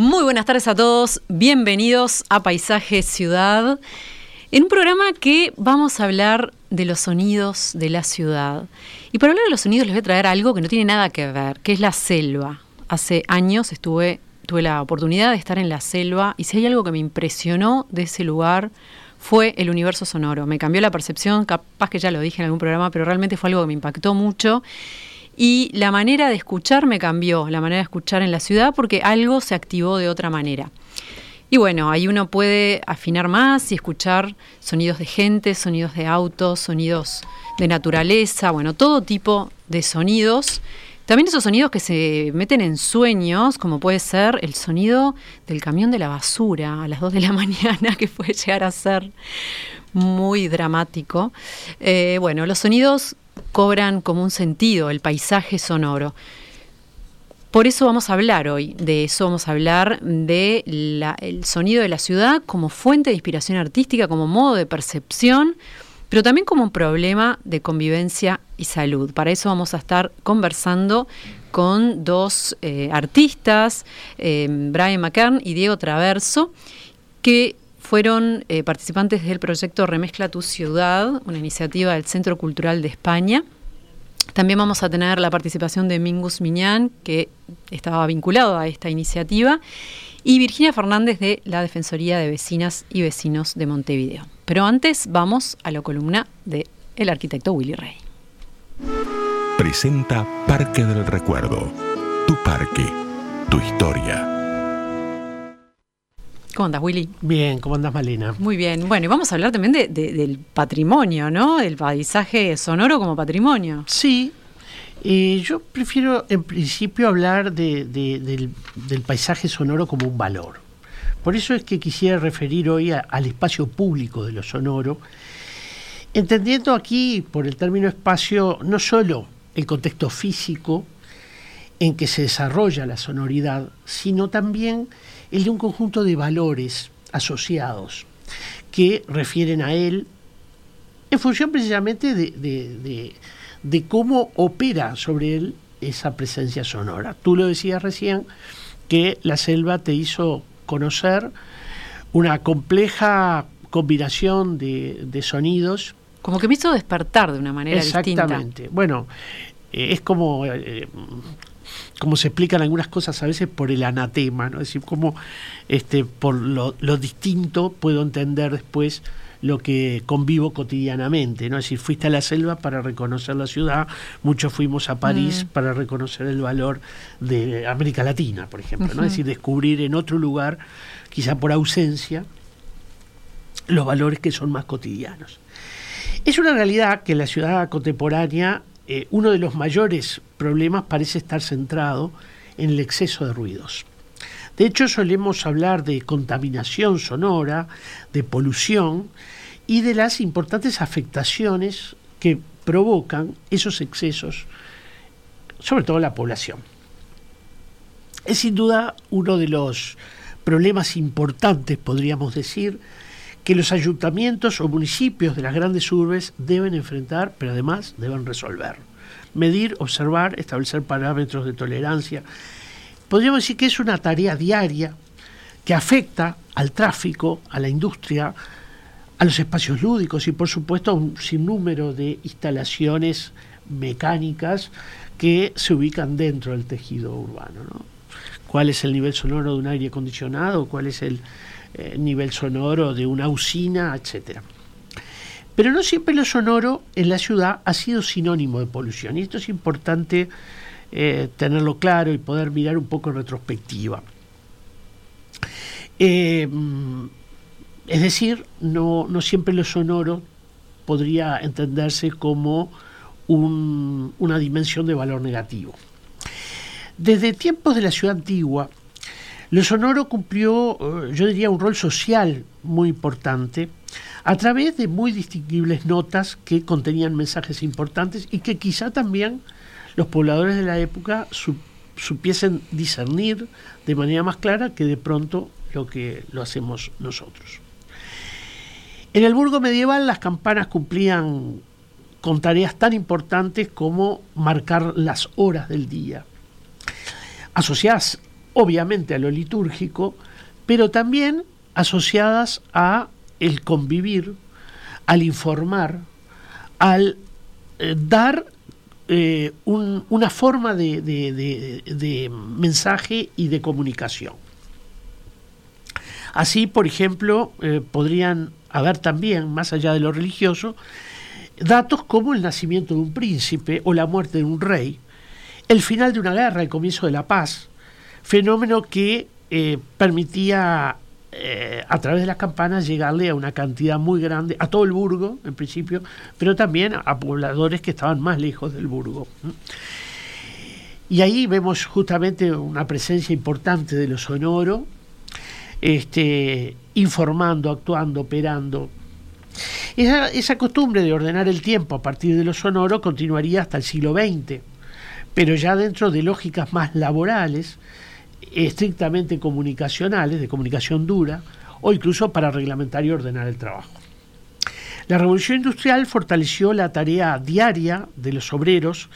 Muy buenas tardes a todos, bienvenidos a Paisaje Ciudad, en un programa que vamos a hablar de los sonidos de la ciudad. Y para hablar de los sonidos les voy a traer algo que no tiene nada que ver, que es la selva. Hace años estuve, tuve la oportunidad de estar en la selva y si hay algo que me impresionó de ese lugar fue el universo sonoro. Me cambió la percepción, capaz que ya lo dije en algún programa, pero realmente fue algo que me impactó mucho. Y la manera de escuchar me cambió, la manera de escuchar en la ciudad, porque algo se activó de otra manera. Y bueno, ahí uno puede afinar más y escuchar sonidos de gente, sonidos de autos, sonidos de naturaleza, bueno, todo tipo de sonidos. También esos sonidos que se meten en sueños, como puede ser el sonido del camión de la basura a las 2 de la mañana, que puede llegar a ser muy dramático. Eh, bueno, los sonidos cobran como un sentido, el paisaje sonoro. Por eso vamos a hablar hoy, de eso vamos a hablar del sonido de la ciudad como fuente de inspiración artística, como modo de percepción, pero también como un problema de convivencia y salud. Para eso vamos a estar conversando con dos eh, artistas, eh, Brian McCann y Diego Traverso, que fueron eh, participantes del proyecto Remezcla tu ciudad, una iniciativa del Centro Cultural de España. También vamos a tener la participación de Mingus Miñán, que estaba vinculado a esta iniciativa, y Virginia Fernández de la Defensoría de Vecinas y Vecinos de Montevideo. Pero antes vamos a la columna del el arquitecto Willy Rey. Presenta Parque del Recuerdo. Tu parque, tu historia. ¿Cómo andas, Willy? Bien, ¿cómo andas, Malena? Muy bien. Bueno, y vamos a hablar también del patrimonio, ¿no? Del paisaje sonoro como patrimonio. Sí. Eh, yo prefiero, en principio, hablar del, paisaje sonoro como un valor. Por eso es que quisiera referir hoy al espacio público de lo sonoro, entendiendo aquí, por el término espacio, no solo el contexto físico en que se desarrolla la sonoridad, sino también el de un conjunto de valores asociados que refieren a él en función precisamente de, cómo opera sobre él esa presencia sonora. Tú lo decías recién, que la selva te hizo conocer una compleja combinación de, sonidos. Como que me hizo despertar de una manera distinta. Exactamente. Bueno, eh, es como eh, como se explican algunas cosas a veces por el anatema, ¿no? Es decir, como este, por lo, distinto puedo entender después lo que convivo cotidianamente, ¿no? Es decir, fuiste a la selva para reconocer la ciudad, muchos fuimos a París mm. para reconocer el valor de América Latina, por ejemplo, ¿no? Es decir, descubrir en otro lugar, quizá por ausencia, los valores que son más cotidianos. Es una realidad que la ciudad contemporánea eh, uno de los mayores problemas parece estar centrado en el exceso de ruidos. De hecho, solemos hablar de contaminación sonora, de polución y de las importantes afectaciones que provocan esos excesos, sobre todo la población. Es sin duda uno de los problemas importantes, podríamos decir, que los ayuntamientos o municipios de las grandes urbes deben enfrentar, pero además deben resolver. Medir, observar, establecer parámetros de tolerancia. Podríamos decir que es una tarea diaria que afecta al tráfico, a la industria, a los espacios lúdicos y por supuesto a un sinnúmero de instalaciones mecánicas que se ubican dentro del tejido urbano. ¿Cuál es el nivel sonoro de un aire acondicionado? ¿Cuál es el, eh, nivel sonoro de una usina, etcétera. Pero no siempre lo sonoro en la ciudad ha sido sinónimo de polución y esto es importante eh, tenerlo claro y poder mirar un poco en retrospectiva. Eh, es decir, no, no siempre lo sonoro podría entenderse como un- una dimensión de valor negativo. Desde tiempos de la ciudad antigua, lo sonoro cumplió, eh, yo diría, un rol social muy importante a través de muy distinguibles notas que contenían mensajes importantes y que quizá también los pobladores de la época su- supiesen discernir de manera más clara que de pronto lo que lo hacemos nosotros. En el burgo medieval las campanas cumplían con tareas tan importantes como marcar las horas del día, asociadas obviamente a lo litúrgico, pero también asociadas a el convivir, al informar, al eh, dar eh, un- una forma de mensaje y de comunicación. Así, por ejemplo, eh, podrían haber también, más allá de lo religioso, datos como el nacimiento de un príncipe o la muerte de un rey, el final de una guerra, el comienzo de la paz, fenómeno que eh, permitía eh, a través de las campanas llegarle a una cantidad muy grande, a todo el burgo en principio, pero también a pobladores que estaban más lejos del burgo. Y ahí vemos justamente una presencia importante de lo sonoro, este, informando, actuando, operando. Esa, esa costumbre de ordenar el tiempo a partir de lo sonoro continuaría hasta el siglo XX, pero ya dentro de lógicas más laborales, estrictamente comunicacionales, de comunicación dura, o incluso para reglamentar y ordenar el trabajo. La revolución industrial fortaleció la tarea diaria de los obreros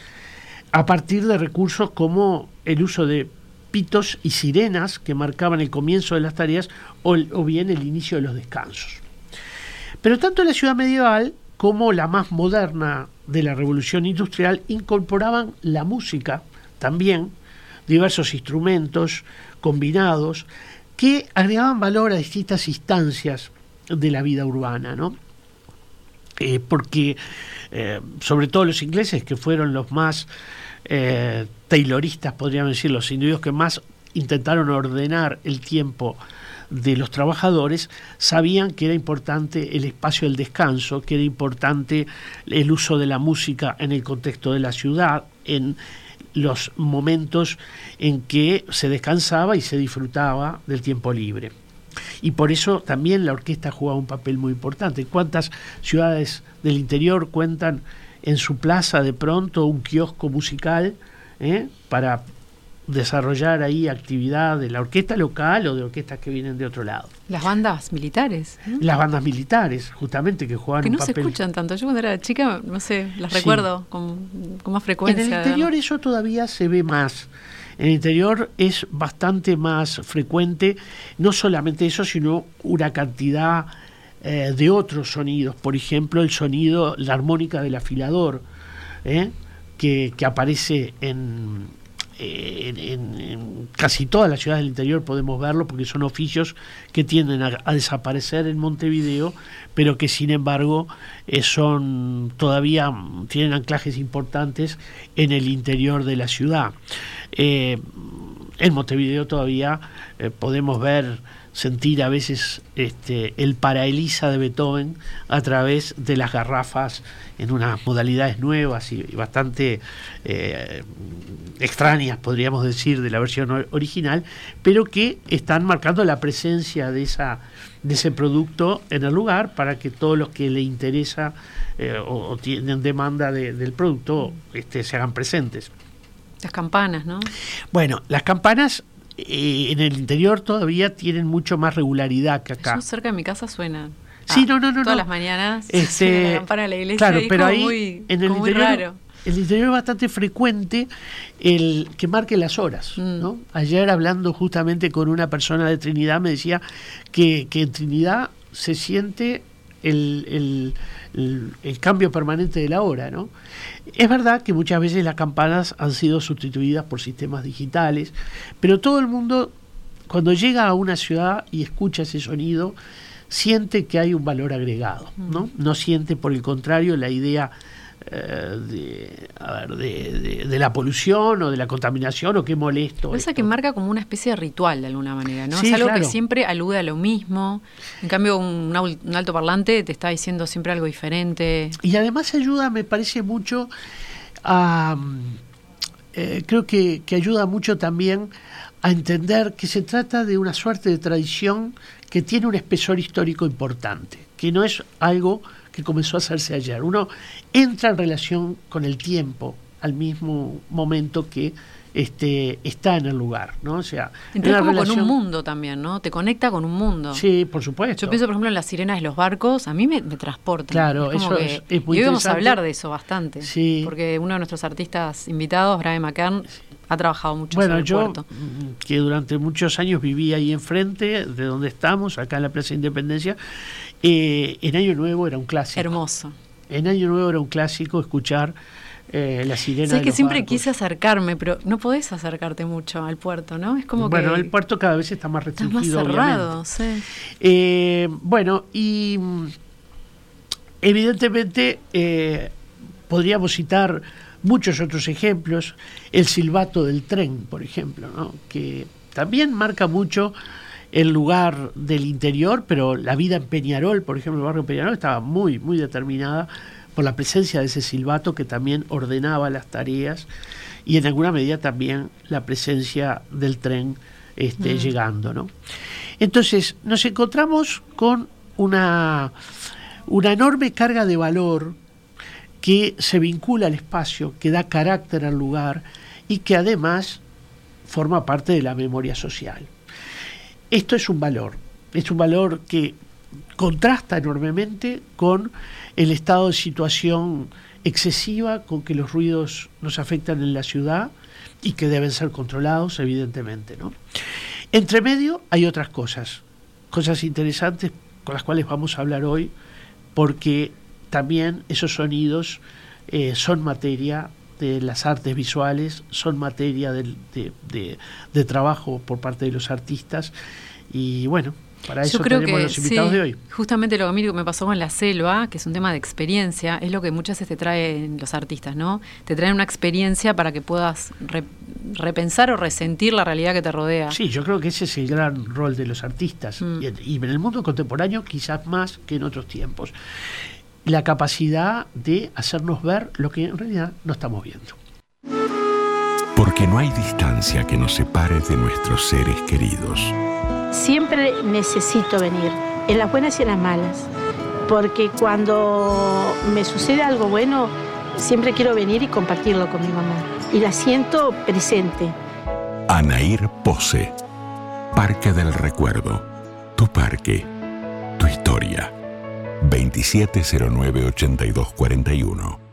a partir de recursos como el uso de pitos y sirenas que marcaban el comienzo de las tareas o, el- o bien el inicio de los descansos. Pero tanto la ciudad medieval como la más moderna de la revolución industrial incorporaban la música también, diversos instrumentos combinados que agregaban valor a distintas instancias de la vida urbana, ¿no? Eh, porque eh, sobre todo los ingleses, que fueron los más eh, tayloristas, podríamos decir, los individuos que más intentaron ordenar el tiempo de los trabajadores, sabían que era importante el espacio del descanso, que era importante el uso de la música en el contexto de la ciudad, en los momentos en que se descansaba y se disfrutaba del tiempo libre. Y por eso también la orquesta jugaba un papel muy importante. ¿Cuántas ciudades del interior cuentan en su plaza de pronto un kiosco musical eh, para desarrollar ahí actividad de la orquesta local o de orquestas que vienen de otro lado? Las bandas militares. Las bandas militares, justamente, que juegan que un no se escuchan tanto. Yo cuando era chica, no sé, las Sí. recuerdo con, con más En frecuencia. el de interior eso todavía se ve más. En el interior es bastante más frecuente, no solamente eso, sino una cantidad eh, de otros sonidos. Por ejemplo, el sonido, la armónica del afilador, ¿eh? que, que aparece en, en, en- casi todas las ciudades del interior podemos verlo porque son oficios que tienden a, desaparecer en Montevideo, pero que sin embargo eh, son todavía mm, tienen anclajes importantes en el interior de la ciudad. Eh, en Montevideo todavía eh, podemos ver sentir a veces este, el para Elisa de Beethoven a través de las garrafas en unas modalidades nuevas y, y bastante eh, extrañas, podríamos decir, de la versión or- original, pero que están marcando la presencia de, esa, de ese producto en el lugar para que todos los que le interesa eh, o, o tienen demanda de- del producto este, se hagan presentes. Las campanas, ¿no? Bueno, las campanas eh, en el interior todavía tienen mucho más regularidad que acá. Yo cerca de mi casa suena. Sí, Ah, no, no, no, Todas no. las mañanas Este, la campana de la iglesia. claro, pero ahí muy, en el interior, raro. el interior es bastante frecuente el que marque las horas. Mm. ¿no? Ayer hablando justamente con una persona de Trinidad me decía que, que en Trinidad se siente el, el- el- el cambio permanente de la hora. ¿no? Es verdad que muchas veces las campanas han sido sustituidas por sistemas digitales, pero todo el mundo cuando llega a una ciudad y escucha ese sonido, siente que hay un valor agregado, ¿no? No siente, por el contrario, la idea de, a ver, de, de- de la polución o de la contaminación o qué molesto. Cosa esto. que marca como una especie de ritual de alguna manera, ¿no? Sí, es algo que siempre alude a lo mismo. En cambio, un, un altoparlante te está diciendo siempre algo diferente. Y además ayuda, me parece mucho a... mm, eh, creo que, que ayuda mucho también a entender que se trata de una suerte de tradición que tiene un espesor histórico importante, que no es algo que comenzó a hacerse ayer. Uno entra en relación con el tiempo al mismo momento que este, está en el lugar, ¿no? O sea, una como con relación- un mundo también, ¿no? Te conecta con un mundo. Sí, por supuesto. Yo pienso, por ejemplo, en las sirenas de los barcos, a mí me, me transportan. Claro, eso es- es muy y hoy vamos a hablar de eso bastante. Sí. Porque uno de nuestros artistas invitados, Brian McCann, ha trabajado mucho Bueno, sobre el yo puerto. mm, que durante muchos años viví ahí enfrente de donde estamos, acá en la Plaza Independencia, eh, en Año Nuevo era un clásico. Hermoso. En Año Nuevo era un clásico escuchar eh, la sirena. Sabes de que siempre barcos. quise acercarme, pero no podés acercarte mucho al puerto, ¿no? Es como bueno, que el puerto cada vez está más restringido. más cerrado, sí. Eh, bueno, y mm, evidentemente eh, podríamos citar muchos otros ejemplos. El silbato del tren, por ejemplo, ¿no? que también marca mucho el lugar del interior, pero la vida en Peñarol, por ejemplo, el barrio Peñarol estaba muy, muy determinada por la presencia de ese silbato que también ordenaba las tareas y en alguna medida también la presencia del tren este, llegando. ¿no? Entonces, nos encontramos con una, una enorme carga de valor que se vincula al espacio, que da carácter al lugar y que además forma parte de la memoria social. Esto es un valor, es un valor que contrasta enormemente con el estado de situación excesiva con que los ruidos nos afectan en la ciudad y que deben ser controlados, evidentemente. ¿no? Entre medio hay otras cosas, cosas interesantes con las cuales vamos a hablar hoy, porque también esos sonidos eh, son materia de las artes visuales, son materia del- de, de- de trabajo por parte de los artistas y bueno, para eso Yo creo tenemos que los invitados sí, de hoy. Justamente lo que a mí me pasó con la selva, que es un tema de experiencia, es lo que muchas veces te traen los artistas, ¿no? Te traen una experiencia para que puedas re- repensar o resentir la realidad que te rodea. Sí, yo creo que ese es el gran rol de los artistas Mm. y, en, y en el mundo contemporáneo quizás más que en otros tiempos. La capacidad de hacernos ver lo que en realidad no estamos viendo. Porque no hay distancia que nos separe de nuestros seres queridos. Siempre necesito venir, en las buenas y en las malas, porque cuando me sucede algo bueno, siempre quiero venir y compartirlo con mi mamá. Y la siento presente. Anair Pose. Parque del Recuerdo. Tu parque. Tu historia. 2709-8241.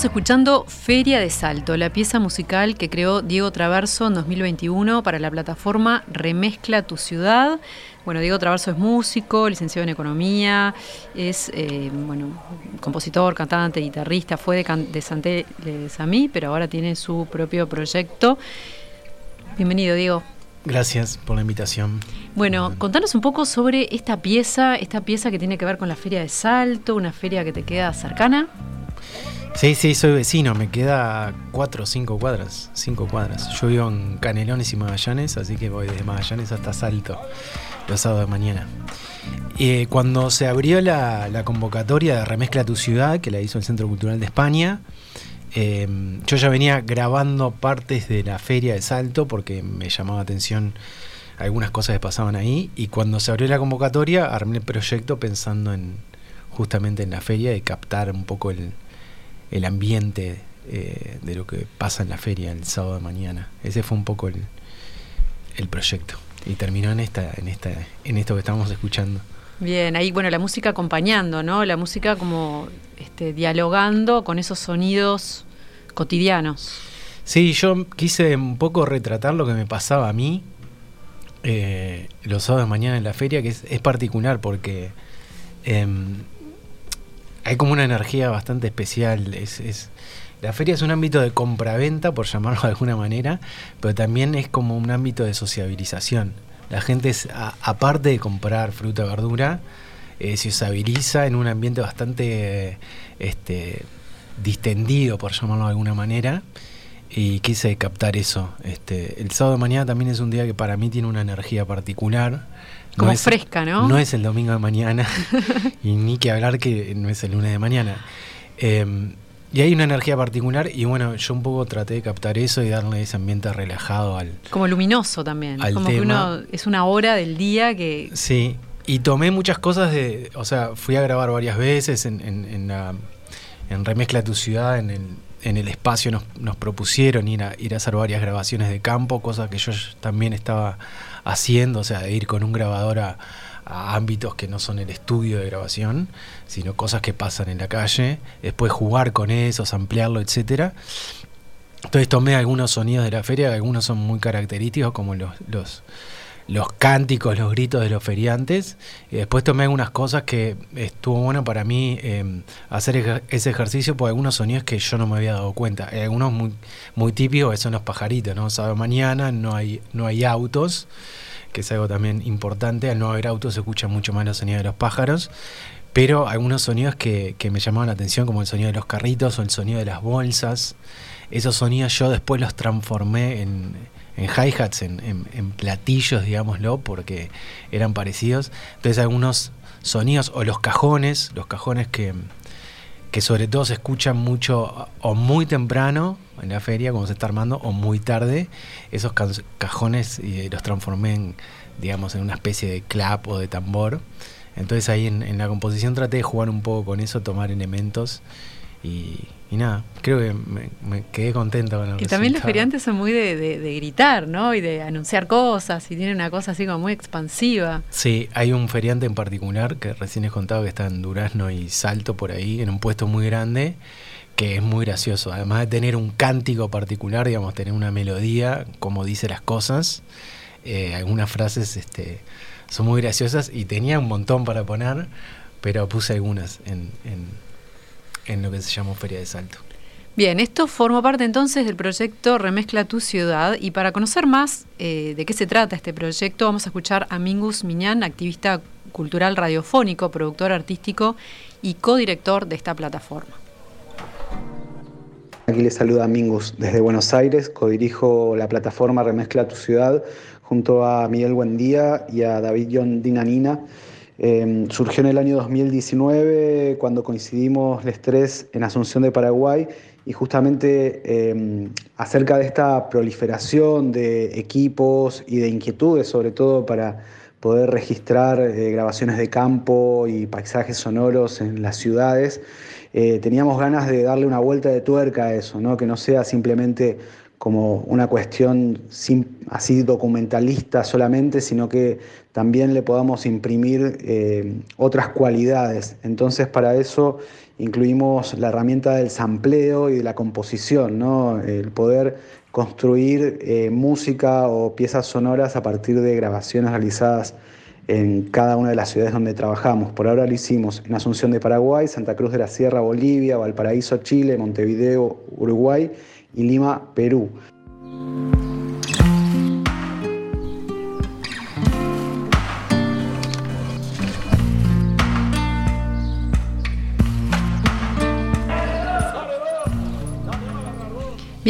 Estamos escuchando Feria de Salto, la pieza musical que creó Diego Traverso en 2021 para la plataforma Remezcla tu ciudad. Bueno, Diego Traverso es músico, licenciado en economía, es eh, bueno, compositor, cantante, guitarrista, fue de, de Santé de Samí, pero ahora tiene su propio proyecto. Bienvenido, Diego. Gracias por la invitación. Bueno, contanos un poco sobre esta pieza, esta pieza que tiene que ver con la Feria de Salto, una feria que te queda cercana. Sí, sí, soy vecino, me queda cuatro o cinco cuadras, cinco cuadras. Yo vivo en Canelones y Magallanes, así que voy desde Magallanes hasta Salto los sábados de mañana. Eh, cuando se abrió la, convocatoria de Remezcla tu ciudad, que la hizo el Centro Cultural de España, em, yo ya venía grabando partes de la feria de Salto porque me llamaba atención algunas cosas que pasaban ahí y cuando se abrió la convocatoria armé el proyecto pensando en justamente en la feria y captar un poco el, el ambiente eh, de lo que pasa en la feria el sábado de mañana. Ese fue un poco el, el proyecto. Y terminó en esta, en esta, en esto que estamos escuchando. Bien, ahí bueno, la música acompañando, ¿no? La música como este, dialogando con esos sonidos cotidianos. Sí, yo quise un poco retratar lo que me pasaba a mí eh, los sábados de mañana en la feria, que es, es particular porque em, hay como una energía bastante especial. Es, la feria es un ámbito de compraventa, por llamarlo de alguna manera, pero también es como un ámbito de sociabilización. La gente, es, aparte de comprar fruta y verdura, eh, se sociabiliza en un ambiente bastante este, distendido, por llamarlo de alguna manera. Y quise captar eso. Este, el sábado de mañana también es un día que para mí tiene una energía particular como fresca, ¿no? No es el domingo de mañana, y ni que hablar que no es el lunes de mañana. Em, y hay una energía particular, y bueno, yo un poco traté de captar eso y darle ese ambiente relajado al. Como luminoso también. como que uno. Es una hora del día que. Sí, y tomé muchas cosas de. O sea, fui a grabar varias veces en, en, la. En Remezcla tu ciudad, en el, en el espacio nos, nos propusieron ir a, ir a hacer varias grabaciones de campo, cosas que yo también estaba haciendo, o sea, de ir con un grabador a, ámbitos que no son el estudio de grabación, sino cosas que pasan en la calle, después jugar con esos, ampliarlo, etcétera. Entonces tomé algunos sonidos de la feria, algunos son muy característicos, como los, los los cánticos, los gritos de los feriantes. Y después tomé algunas cosas que estuvo bueno para mí em, hacer ese ejercicio por algunos sonidos que yo no me había dado cuenta. Algunos muy, muy típicos que son los pajaritos, ¿no? Sábado mañana no hay, no hay autos, que es algo también importante. Al no haber autos se escuchan mucho más los sonidos de los pájaros. Pero algunos sonidos que, que me llamaban la atención, como el sonido de los carritos o el sonido de las bolsas. Esos sonidos yo después los transformé en en hi-hats, en, platillos, digámoslo, porque eran parecidos. Entonces algunos sonidos, o los cajones, los cajones que, que sobre todo se escuchan mucho o muy temprano en la feria, cuando se está armando, o muy tarde, esos cajones y los transformé en, digamos, en una especie de clap o de tambor. Entonces ahí en, en la composición traté de jugar un poco con eso, tomar elementos y, nada, creo que me, quedé contento con el Y también los feriantes son muy de, gritar, ¿no? Y de anunciar cosas, y tienen una cosa así como muy expansiva. Sí, hay un feriante en particular que recién he contado que está en Durazno y Salto por ahí, en un puesto muy grande, que es muy gracioso. Además de tener un cántico particular, digamos, tener una melodía, como dice las cosas, eh, algunas frases este, son muy graciosas y tenía un montón para poner, pero puse algunas en en lo que se llamó Feria de Salto. Bien, esto forma parte entonces del proyecto Remezcla tu ciudad y para conocer más eh, de qué se trata este proyecto vamos a escuchar a Mingus Miñán, activista cultural radiofónico, productor artístico y codirector de esta plataforma. Aquí les saluda Mingus desde Buenos Aires, codirijo la plataforma Remezcla tu ciudad junto a Miguel Buendía y a David John Dinanina Em, surgió en el año 2019 cuando coincidimos los tres en Asunción de Paraguay y justamente em, acerca de esta proliferación de equipos y de inquietudes, sobre todo para poder registrar eh, grabaciones de campo y paisajes sonoros en las ciudades, eh, teníamos ganas de darle una vuelta de tuerca a eso, ¿no? que no sea simplemente como una cuestión así documentalista solamente, sino que también le podamos imprimir eh, otras cualidades. Entonces para eso incluimos la herramienta del sampleo y de la composición, ¿no? el poder construir eh, música o piezas sonoras a partir de grabaciones realizadas en cada una de las ciudades donde trabajamos. Por ahora lo hicimos en Asunción de Paraguay, Santa Cruz de la Sierra, Bolivia, Valparaíso, Chile, Montevideo, Uruguay y Lima, Perú.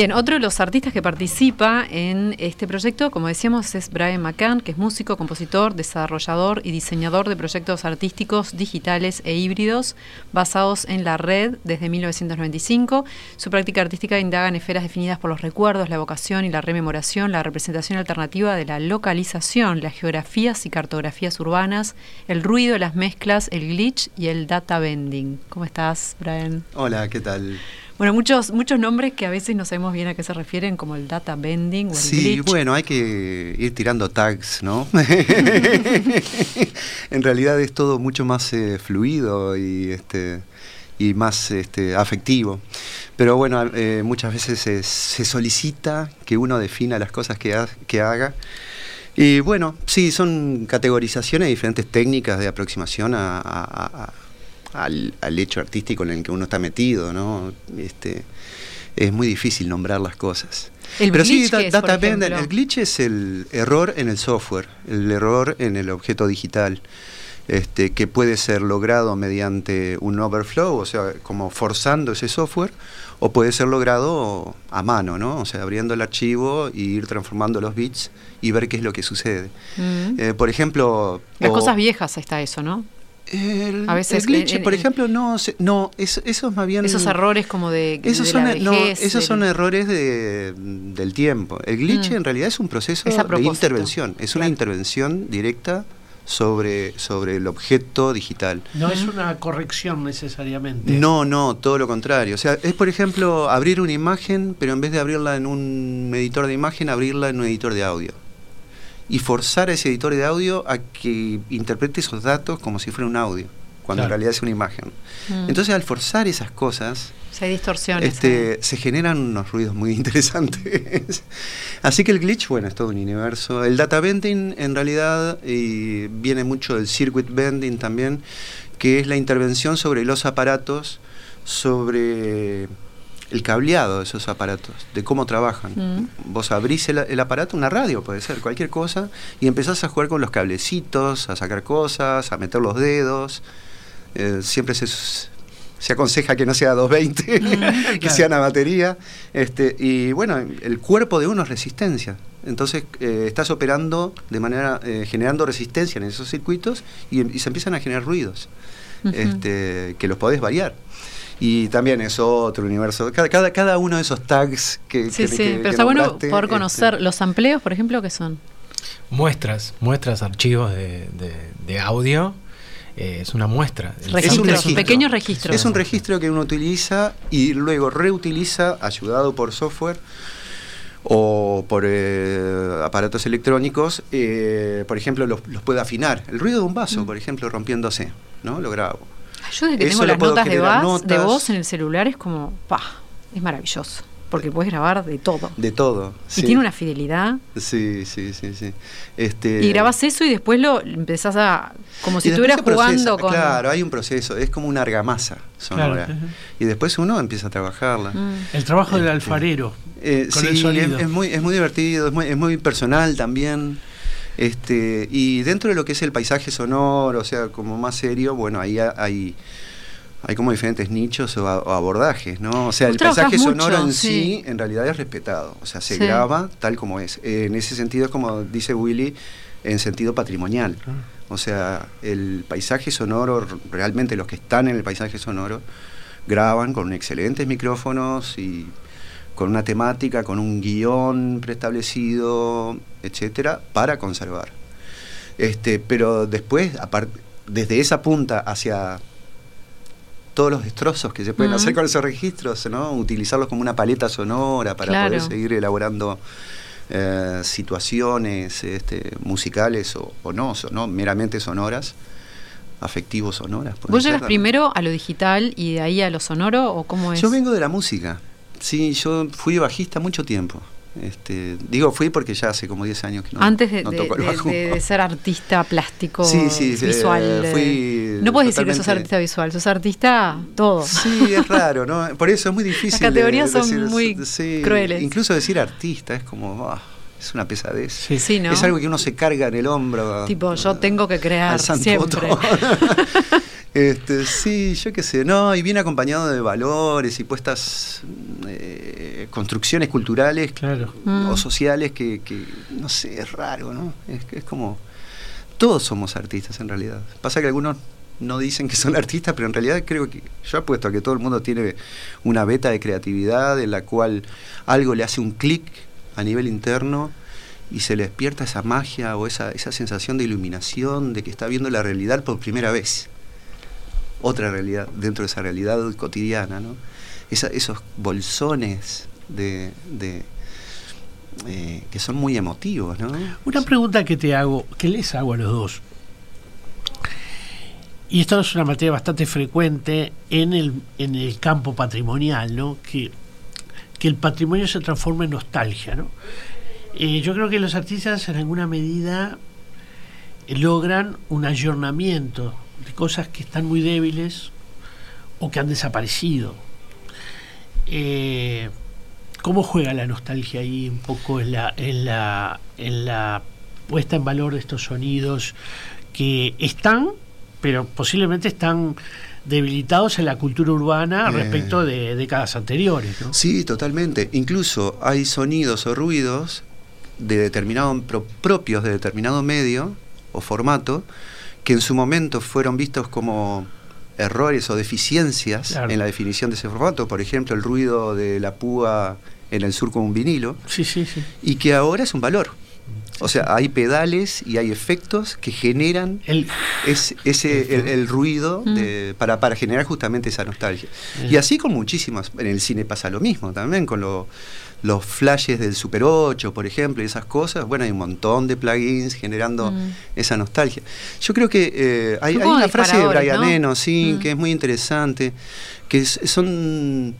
Bien, otro de los artistas que participa en este proyecto, como decíamos, es Brian McCann, que es músico, compositor, desarrollador y diseñador de proyectos artísticos digitales e híbridos basados en la red desde 1995. Su práctica artística indaga en esferas definidas por los recuerdos, la evocación y la rememoración, la representación alternativa de la localización, las geografías y cartografías urbanas, el ruido, las mezclas, el glitch y el data bending. ¿Cómo estás, Brian? Hola, ¿qué tal? Bueno, muchos, muchos nombres que a veces no sabemos bien a qué se refieren, como el data bending o el Sí, bueno, hay que ir tirando tags, ¿no? en realidad es todo mucho más eh, fluido y este y más este, afectivo. Pero bueno, eh, muchas veces se, solicita que uno defina las cosas que, que haga. Y bueno, sí, son categorizaciones de diferentes técnicas de aproximación a al, hecho artístico en el que uno está metido, ¿no? Este, es muy difícil nombrar las cosas. El Pero sí, data el glitch es el error en el software, el error en el objeto digital. Este, que puede ser logrado mediante un overflow, o sea, como forzando ese software, o puede ser logrado a mano, ¿no? O sea, abriendo el archivo y ir transformando los bits y ver qué es lo que sucede. Mm. Eh, por ejemplo... Las cosas viejas está eso, ¿no? El, a veces glitch, por ejemplo, no, no eso, es más bien... Esos errores como de... Esos, son, esos son errores de, del tiempo. El glitch mm. en realidad es un proceso de intervención, es una intervención directa sobre, sobre el objeto digital. No es una corrección necesariamente. No, no, todo lo contrario. O sea, es por ejemplo abrir una imagen, pero en vez de abrirla en un editor de imagen, abrirla en un editor de audio y forzar a ese editor de audio a que interprete esos datos como si fuera un audio, cuando en realidad es una imagen. Mm. Entonces, al forzar esas cosas, se distorsiones. Este, se generan unos ruidos muy interesantes. Así que el glitch, bueno, es todo un universo. El data bending, en realidad, y viene mucho del circuit bending también, que es la intervención sobre los aparatos, sobre el cableado de esos aparatos, de cómo trabajan. Mm. Vos abrís el, aparato, una radio puede ser, cualquier cosa, y empezás a jugar con los cablecitos, a sacar cosas, a meter los dedos. Eh, siempre se, se aconseja que no sea 220, mm. que sea una batería. Este, y bueno, el cuerpo de uno es resistencia. Entonces eh, estás operando de manera, eh, generando resistencia en esos circuitos y, se empiezan a generar ruidos, este, que los podés variar. Y también es otro universo. Cada, cada, uno de esos tags que. Sí, sí, pero está bueno poder este, conocer los amplios, por ejemplo, ¿qué son? Muestras, muestras, archivos de, de, audio. Eh, es una muestra. es un, registro, pequeño registro. Es un registro que uno utiliza y luego reutiliza, ayudado por software o por eh, aparatos electrónicos, eh, por ejemplo, los, los, puede afinar. El ruido de un vaso, mm. por ejemplo, rompiéndose, ¿no? Lo grabo. Yo desde que tengo las notas de voz, de voz en el celular es como, pa, es maravilloso. Porque puedes grabar de todo. De todo. Y tiene una fidelidad. Sí, sí, sí, sí. Este, y grabas eso y después lo empezás a. como si estuvieras jugando con. Claro, hay un proceso, es como una argamasa sonora. Y después uno empieza a trabajarla. Mm. El trabajo del este, alfarero. Eh, con el sonido. Es, muy, es muy divertido, es muy, es muy personal también. Este, y dentro de lo que es el paisaje sonoro, o sea, como más serio, bueno, ahí hay, hay como diferentes nichos o, abordajes, ¿no? O sea, el paisaje sonoro en sí. en realidad es respetado, o sea, se graba tal como es. en ese sentido es como dice Willy, en sentido patrimonial. Ah. O sea, el paisaje sonoro, realmente los que están en el paisaje sonoro, graban con excelentes micrófonos y con una temática, con un guion preestablecido, etcétera, para conservar. Este, pero después, desde esa punta hacia todos los destrozos que se pueden hacer con esos registros, ¿no? utilizarlos como una paleta sonora para poder seguir elaborando eh, situaciones este, musicales o, no, no, meramente sonoras. afectivos sonoras. ¿Vos llegas primero a lo digital y de ahí a lo sonoro o cómo es? Yo vengo de la música. Sí, yo fui bajista mucho tiempo. Este, digo, fui porque ya hace como 10 años que no Antes de, de, ser artista plástico, sí, sí, visual. Eh, fui no puedes decir que sos artista visual, sos artista todo. Sí, es raro, ¿no? Por eso es muy difícil. Las categorías son muy crueles. Incluso decir artista es como. Ah, es una pesadez. Sí. ¿no? Es algo que uno se carga en el hombro. Tipo, yo tengo que crear siempre. Este, sí, yo qué sé, no, y viene acompañado de valores y puestas eh, construcciones culturales claro. o mm. sociales que, no sé, es raro, ¿no? Es, es como, todos somos artistas en realidad. Pasa que algunos no dicen que son artistas, pero en realidad creo que yo apuesto a que todo el mundo tiene una beta de creatividad en la cual algo le hace un clic a nivel interno y se le despierta esa magia o esa, esa sensación de iluminación, de que está viendo la realidad por primera vez otra realidad dentro de esa realidad cotidiana, ¿no? esos bolsones de, eh, que son muy emotivos, ¿no? Una pregunta que te hago, que les hago a los dos. Y esto es una materia bastante frecuente en el, en el campo patrimonial, ¿no? Que, el patrimonio se transforma en nostalgia, ¿no? Eh, yo creo que los artistas en alguna medida logran un ayornamiento de cosas que están muy débiles o que han desaparecido. Eh, ¿Cómo juega la nostalgia ahí un poco en la, en la, en la puesta en valor de estos sonidos que están, pero posiblemente están debilitados en la cultura urbana eh. respecto de décadas anteriores? Sí, totalmente. Incluso hay sonidos o ruidos de determinado, propios de determinado medio o formato que en su momento fueron vistos como errores o deficiencias en la definición de ese formato, por ejemplo, el ruido de la púa en el sur con un vinilo, sí, sí, sí. y que ahora es un valor. O sea, hay pedales y hay efectos que generan el, ese, el, ruido mm. para, para generar justamente esa nostalgia. Y así con muchísimas, en el cine pasa lo mismo también, con lo, los flashes del Super 8, por ejemplo, y esas cosas, bueno, hay un montón de plugins generando mm. esa nostalgia. Yo creo que eh, hay, una frase de Brian Eno, sí, mm. que es muy interesante, que son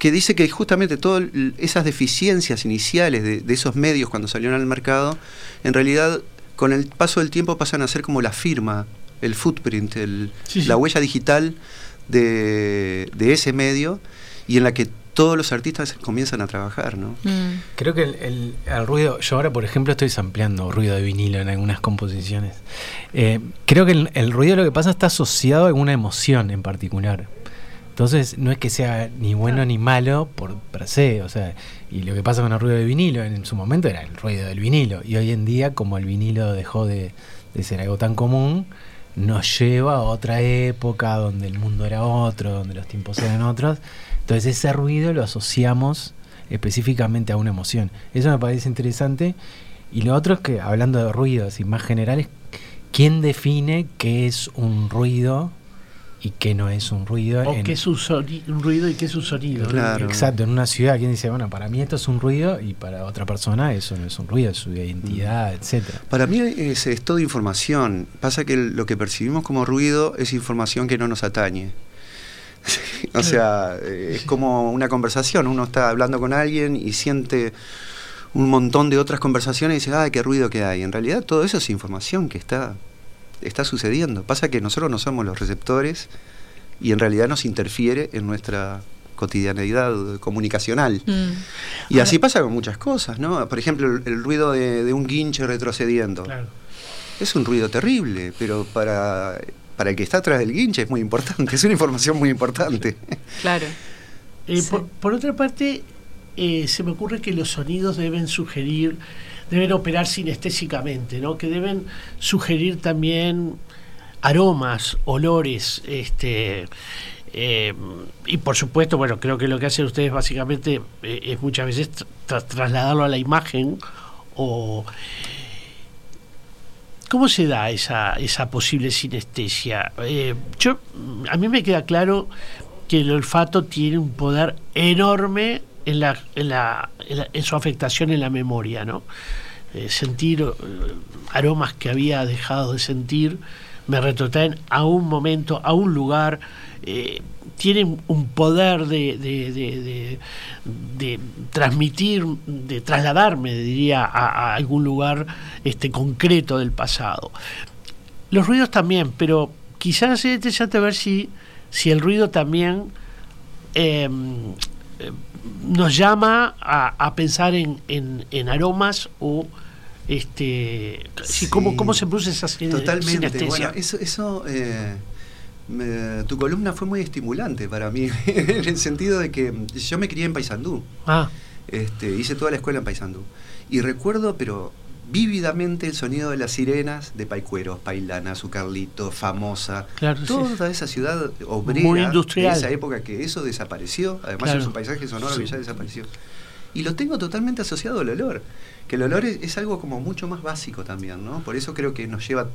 que dice que justamente todas esas deficiencias iniciales de, esos medios cuando salieron al mercado, en realidad con el paso del tiempo pasan a ser como la firma, el footprint, la huella digital de, de ese medio y en la que todos los artistas comienzan a trabajar, ¿no? Mm. Creo que el, ruido, yo ahora por ejemplo estoy sampleando ruido de vinilo en algunas composiciones. Eh, creo que el, ruido lo que pasa está asociado a alguna emoción en particular. Entonces no es que sea ni bueno ni malo por per se, o sea, y lo que pasa con el ruido de vinilo en su momento era el ruido del vinilo y hoy en día como el vinilo dejó de, de ser algo tan común, nos lleva a otra época donde el mundo era otro, donde los tiempos eran otros entonces ese ruido lo asociamos específicamente a una emoción. Eso me parece interesante. Y lo otro es que, hablando de ruidos y más generales, ¿quién define qué es un ruido y qué no es un ruido? O qué es un, ruido y qué es un sonido. Exacto, en una ciudad, ¿quién dice, bueno, para mí esto es un ruido y para otra persona eso no es un ruido, es su identidad, mm. etcétera. Para mí es, es toda información. Pasa que lo que percibimos como ruido es información que no nos atañe. o sea, eh, es como una conversación, uno está hablando con alguien y siente un montón de otras conversaciones y dice, ay, qué ruido que hay. En realidad todo eso es información que está, está sucediendo. Pasa que nosotros no somos los receptores y en realidad nos interfiere en nuestra cotidianeidad comunicacional. Mm. Y así pasa con muchas cosas, ¿no? Por ejemplo, el, ruido de, un guinche retrocediendo. Es un ruido terrible, pero para para el que está atrás del guinche es muy importante, es una información muy importante. Claro. Eh, por, otra parte, eh, se me ocurre que los sonidos deben sugerir, deben operar sinestésicamente, ¿no? que deben sugerir también aromas, olores, este eh, y por supuesto, bueno, creo que lo que hacen ustedes básicamente es muchas veces trasladarlo a la imagen o ¿Cómo se da esa, esa posible sinestesia? Eh, yo, a mí me queda claro que el olfato tiene un poder enorme en, la, en, la, en, su afectación en la memoria, ¿no? Eh, sentir eh, aromas que había dejado de sentir me retrotraen a un momento, a un lugar. Eh, tienen un poder de, de, de, transmitir, de trasladarme, diría, a, algún lugar este, concreto del pasado. Los ruidos también, pero quizás es interesante ver si, si el ruido también em, nos llama a, pensar en, en, aromas o este cómo, cómo se produce esa Totalmente. Bueno, eso, eso eh, tu columna fue muy estimulante para mí, en el sentido de que yo me crié en Paysandú. Ah. Este, hice toda la escuela en Paysandú. Y recuerdo, pero vívidamente, el sonido de las sirenas de Paicueros, Pailana, Carlito, Famosa. Claro, toda esa ciudad obrera muy industrial. de esa época que eso desapareció. Además, es un paisaje sonoro que ya desapareció. Y lo tengo totalmente asociado al olor. Que el olor es, es, algo como mucho más básico también, ¿no? Por eso creo que nos lleva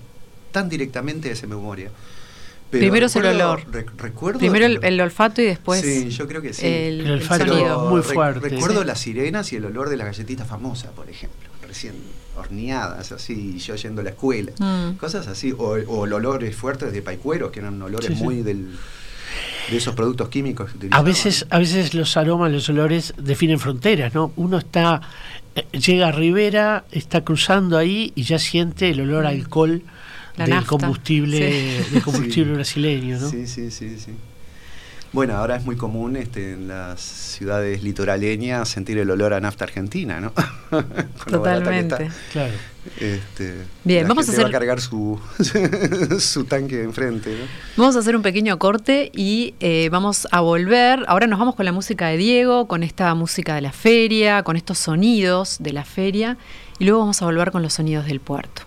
tan directamente a esa memoria. Primero es el olor. recuerdo Primero el, olfato y después. Sí, yo creo que sí. El, olfato muy fuerte. recuerdo las sirenas y el olor de la galletita famosa, por ejemplo, recién horneadas, así, yo yendo a la escuela. Mm. Cosas así. O, o olores fuertes de paicuero, que eran olores muy del de esos productos químicos A veces, a veces los aromas, los olores definen fronteras, ¿no? Uno está, eh, llega a Rivera, está cruzando ahí y ya siente el olor a alcohol del combustible, del combustible brasileño, ¿no? Sí, sí, sí, sí. Bueno, ahora es muy común este, en las ciudades litoraleñas sentir el olor a nafta argentina, ¿no? Totalmente. Claro. Este, Bien, vamos a hacer. Va a cargar su, su tanque enfrente. ¿no? Vamos a hacer un pequeño corte y eh, vamos a volver. Ahora nos vamos con la música de Diego, con esta música de la feria, con estos sonidos de la feria, y luego vamos a volver con los sonidos del puerto.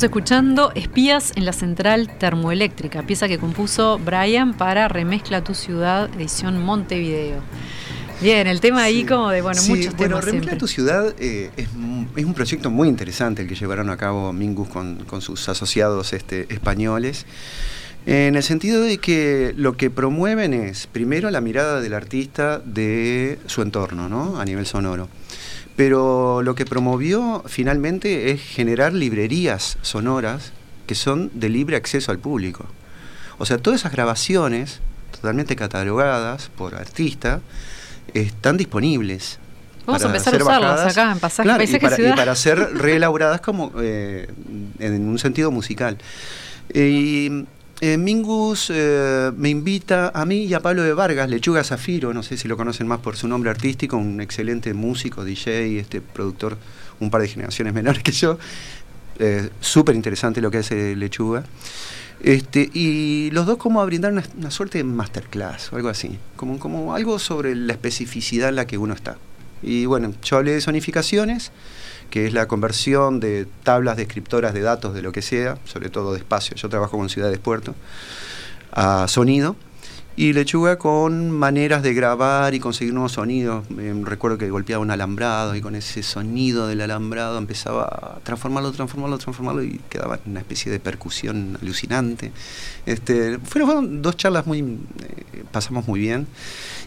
Estamos escuchando Espías en la Central Termoeléctrica, pieza que compuso Brian para Remezcla tu Ciudad, edición Montevideo. Bien, el tema ahí como de, bueno, muchos bueno, temas. Remezcla tu Ciudad eh, es, un proyecto muy interesante el que llevaron a cabo Mingus con, sus asociados este, españoles. En el sentido de que lo que promueven es, primero, la mirada del artista de su entorno, ¿no? A nivel sonoro pero lo que promovió finalmente es generar librerías sonoras que son de libre acceso al público. O sea, todas esas grabaciones, totalmente catalogadas por artista, están disponibles. Vamos a empezar a usarlas acá en pasaje, y, para, ser reelaboradas como eh, en un sentido musical. y eh, Mingus eh, me invita a mí y a Pablo de Vargas, Lechuga Zafiro, no sé si lo conocen más por su nombre artístico, un excelente músico, DJ, este productor, un par de generaciones menores que yo. Eh, Súper interesante lo que hace Lechuga. Este, y los dos como a brindar una, suerte de masterclass o algo así, como, como algo sobre la especificidad en la que uno está. Y bueno, yo hablé de sonificaciones que es la conversión de tablas descriptoras de datos de lo que sea, sobre todo de espacio, yo trabajo con ciudades puerto, a sonido, y lechuga con maneras de grabar y conseguir nuevos sonidos. recuerdo que golpeaba un alambrado y con ese sonido del alambrado empezaba a transformarlo, transformarlo, transformarlo y quedaba una especie de percusión alucinante. Este, fueron, dos charlas muy, eh, pasamos muy bien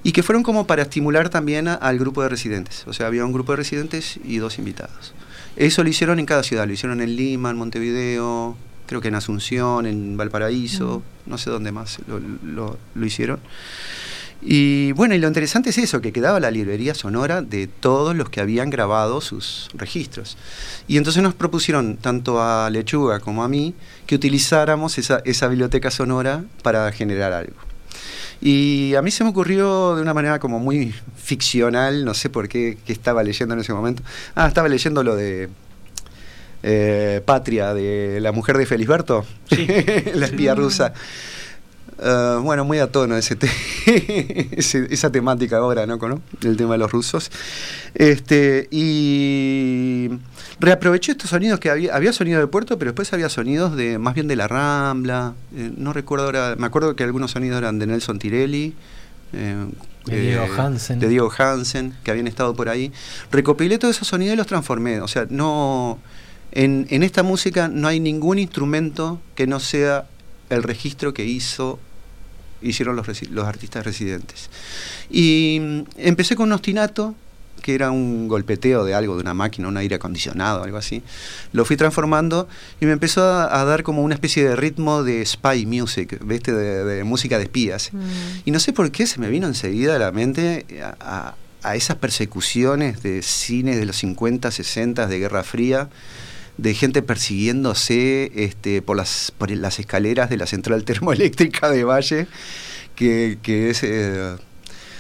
y que fueron como para estimular también al grupo de residentes. O sea, había un grupo de residentes y dos invitados. Eso lo hicieron en cada ciudad, lo hicieron en Lima, en Montevideo, creo que en Asunción, en Valparaíso, no sé dónde más lo, lo hicieron. Y bueno, y lo interesante es eso, que quedaba la librería sonora de todos los que habían grabado sus registros. Y entonces nos propusieron, tanto a Lechuga como a mí, que utilizáramos esa, esa biblioteca sonora para generar algo. Y a mí se me ocurrió de una manera como muy ficcional, no sé por qué, qué estaba leyendo en ese momento. Ah, estaba leyendo lo de eh, Patria, de la mujer de Felisberto, sí. la espía rusa. Uh, bueno, muy a tono ese, esa temática ahora, ¿no? El tema de los rusos. Este, y reaproveché estos sonidos que había, había sonido de puerto, pero después había sonidos de más bien de la Rambla. Eh, no recuerdo ahora, me acuerdo que algunos sonidos eran de Nelson Tirelli. Eh, de Diego Hansen. De Diego Hansen, que habían estado por ahí. Recopilé todos esos sonidos y los transformé. O sea, no. En, en esta música no hay ningún instrumento que no sea el registro que hizo hicieron los, los artistas residentes. Y mm, empecé con un ostinato, que era un golpeteo de algo, de una máquina, un aire acondicionado, algo así. Lo fui transformando y me empezó a, dar como una especie de ritmo de spy music, ¿viste? De, música de espías. Mm. Y no sé por qué se me vino enseguida a la mente a, a esas persecuciones de cine de los 50, 60, de Guerra Fría de gente persiguiéndose este, por, las, por las escaleras de la central termoeléctrica de Valle, que, es eh,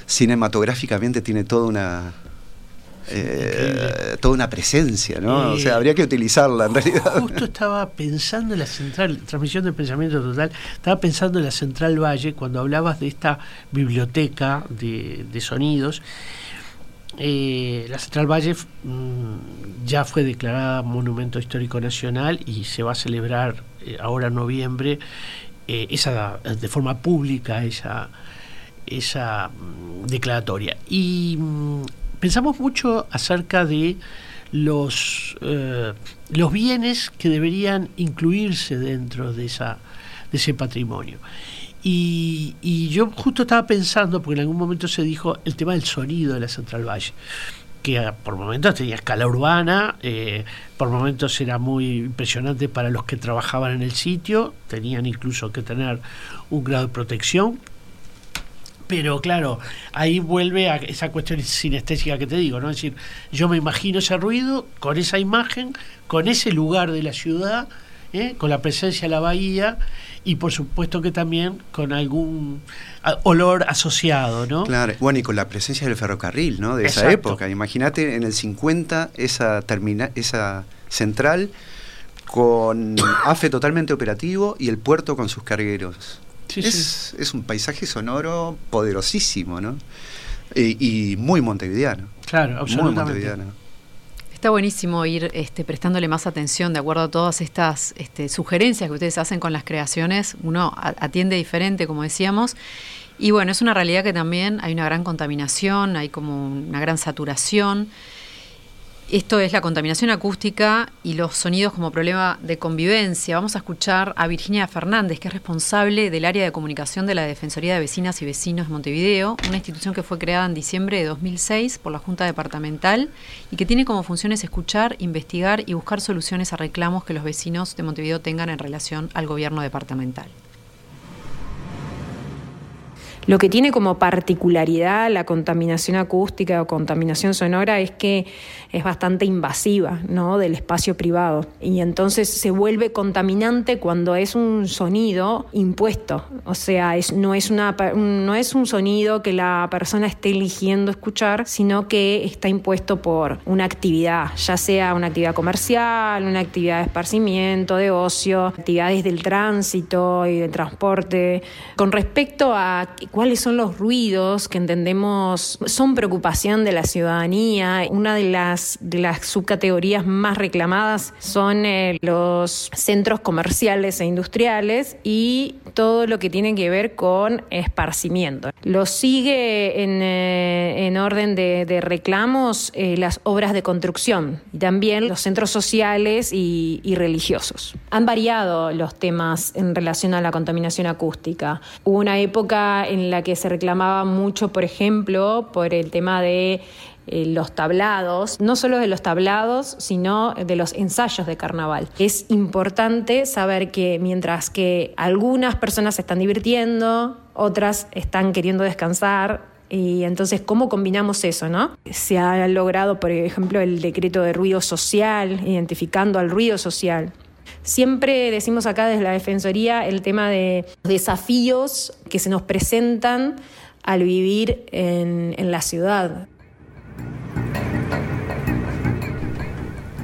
cinematográficamente tiene toda una, eh, toda una presencia, ¿no? o sea, habría que utilizarla en realidad. Justo estaba pensando en la central, transmisión de pensamiento total, estaba pensando en la central Valle cuando hablabas de esta biblioteca de, de sonidos eh, la Central Valle mm, ya fue declarada Monumento Histórico Nacional y se va a celebrar eh, ahora en noviembre esa, de forma pública esa, esa mm, declaratoria. Y mm, pensamos mucho acerca de los, los bienes que deberían incluirse dentro de, esa, de ese patrimonio. Y, yo justo estaba pensando, porque en algún momento se dijo el tema del sonido de la Central Valle, que por momentos tenía escala urbana, eh, por momentos era muy impresionante para los que trabajaban en el sitio, tenían incluso que tener un grado de protección. Pero claro, ahí vuelve a esa cuestión sinestésica que te digo, ¿no? Es decir, yo me imagino ese ruido con esa imagen, con ese lugar de la ciudad, ¿eh? con la presencia de la bahía y por supuesto que también con algún olor asociado, ¿no? Claro, bueno, y con la presencia del ferrocarril, ¿no? De esa época. Imagínate en el 50 esa, termina esa central con AFE totalmente operativo y el puerto con sus cargueros. Es, es, un paisaje sonoro poderosísimo, ¿no? Y, muy montevideano. Claro, absolutamente. Muy montevideano. Está buenísimo ir este, prestándole más atención de acuerdo a todas estas este, sugerencias que ustedes hacen con las creaciones. Uno atiende diferente, como decíamos. Y bueno, es una realidad que también hay una gran contaminación, hay como una gran saturación. Esto es la contaminación acústica y los sonidos como problema de convivencia. Vamos a escuchar a Virginia Fernández, que es responsable del área de comunicación de la Defensoría de Vecinas y Vecinos de Montevideo, una institución que fue creada en diciembre de 2006 por la Junta Departamental y que tiene como funciones escuchar, investigar y buscar soluciones a reclamos que los vecinos de Montevideo tengan en relación al gobierno departamental. Lo que tiene como particularidad la contaminación acústica o contaminación sonora es que es bastante invasiva ¿no? del espacio privado y entonces se vuelve contaminante cuando es un sonido impuesto, o sea, es, no, es una, no es un sonido que la persona esté eligiendo escuchar, sino que está impuesto por una actividad, ya sea una actividad comercial, una actividad de esparcimiento, de ocio, actividades del tránsito y del transporte. Con respecto a cuáles son los ruidos que entendemos son preocupación de la ciudadanía. Una de las, de las subcategorías más reclamadas son eh, los centros comerciales e industriales y todo lo que tiene que ver con esparcimiento. Lo sigue en, eh, orden de, reclamos eh, las obras de construcción también los centros sociales y, y religiosos. Han variado los temas en relación a la contaminación acústica. Hubo una época en en la que se reclamaba mucho, por ejemplo, por el tema de eh, los tablados, no solo de los tablados, sino de los ensayos de carnaval. Es importante saber que mientras que algunas personas se están divirtiendo, otras están queriendo descansar, y entonces, ¿cómo combinamos eso, no? Se ha logrado, por ejemplo, el decreto de ruido social, identificando al ruido social. Siempre decimos acá desde la Defensoría el tema de desafíos que se nos presentan al vivir en, en la ciudad.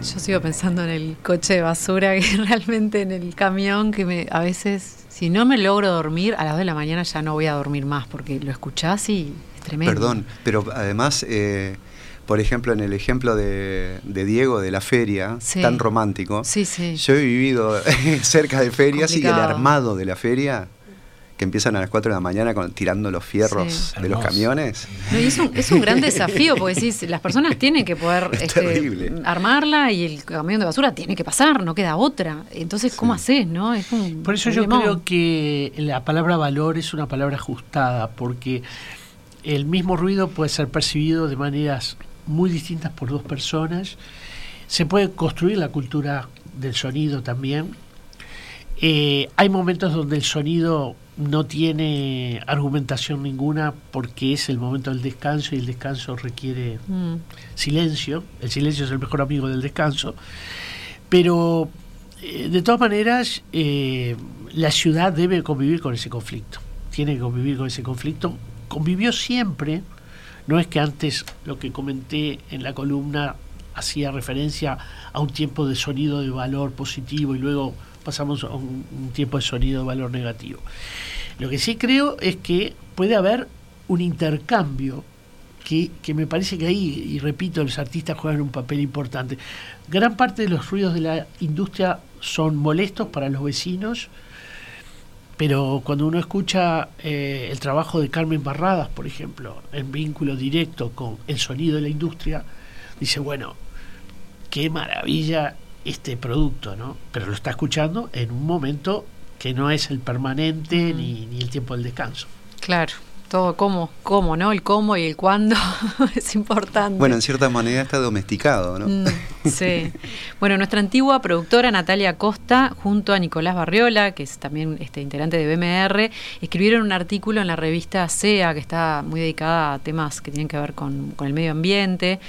Yo sigo pensando en el coche de basura, que realmente en el camión, que me, a veces, si no me logro dormir, a las 2 de la mañana ya no voy a dormir más, porque lo escuchás y es tremendo. Perdón, pero además, eh, por ejemplo, en el ejemplo de, de Diego de la feria, Sí. tan romántico, Sí, sí. yo he vivido cerca de ferias y el Complicado. armado de la feria, que empiezan a las 4 de la mañana con, tirando los fierros Sí. de los camiones. No, y es, un, es un gran desafío, porque decís, las personas tienen que poder Es este, armarla y el camión de basura tiene que pasar, no queda otra. Entonces, ¿cómo haces, no? Es un Por eso yo creo que la palabra valor es una palabra ajustada, porque el mismo ruido puede ser percibido de maneras muy distintas por dos personas. Se puede construir la cultura del sonido también. Eh, hay momentos donde el sonido no tiene argumentación ninguna porque es el momento del descanso y el descanso requiere Mm. silencio. El silencio es el mejor amigo del descanso. Pero eh, de todas maneras, eh, la ciudad debe convivir con ese conflicto. Tiene que convivir con ese conflicto. Convivió siempre. No es que antes lo que comenté en la columna hacía referencia a un tiempo de sonido de valor positivo y luego pasamos a un, un tiempo de sonido de valor negativo. Lo que sí creo es que puede haber un intercambio que, que me parece que ahí, y repito, los artistas juegan un papel importante. Gran parte de los ruidos de la industria son molestos para los vecinos, pero cuando uno escucha eh, el trabajo de Carmen Barradas, por ejemplo, en vínculo directo con el sonido de la industria, dice, bueno, qué maravilla este producto, ¿no? Pero lo está escuchando en un momento que no es el permanente ni, ni el tiempo del descanso. Claro, todo cómo, cómo, ¿no? El cómo y el cuándo es importante. Bueno, en cierta manera está domesticado, ¿no? Mm, sí. Bueno, nuestra antigua productora Natalia Costa, junto a Nicolás Barriola, que es también este integrante de BMR, escribieron un artículo en la revista SEA, que está muy dedicada a temas que tienen que ver con, con el medio ambiente.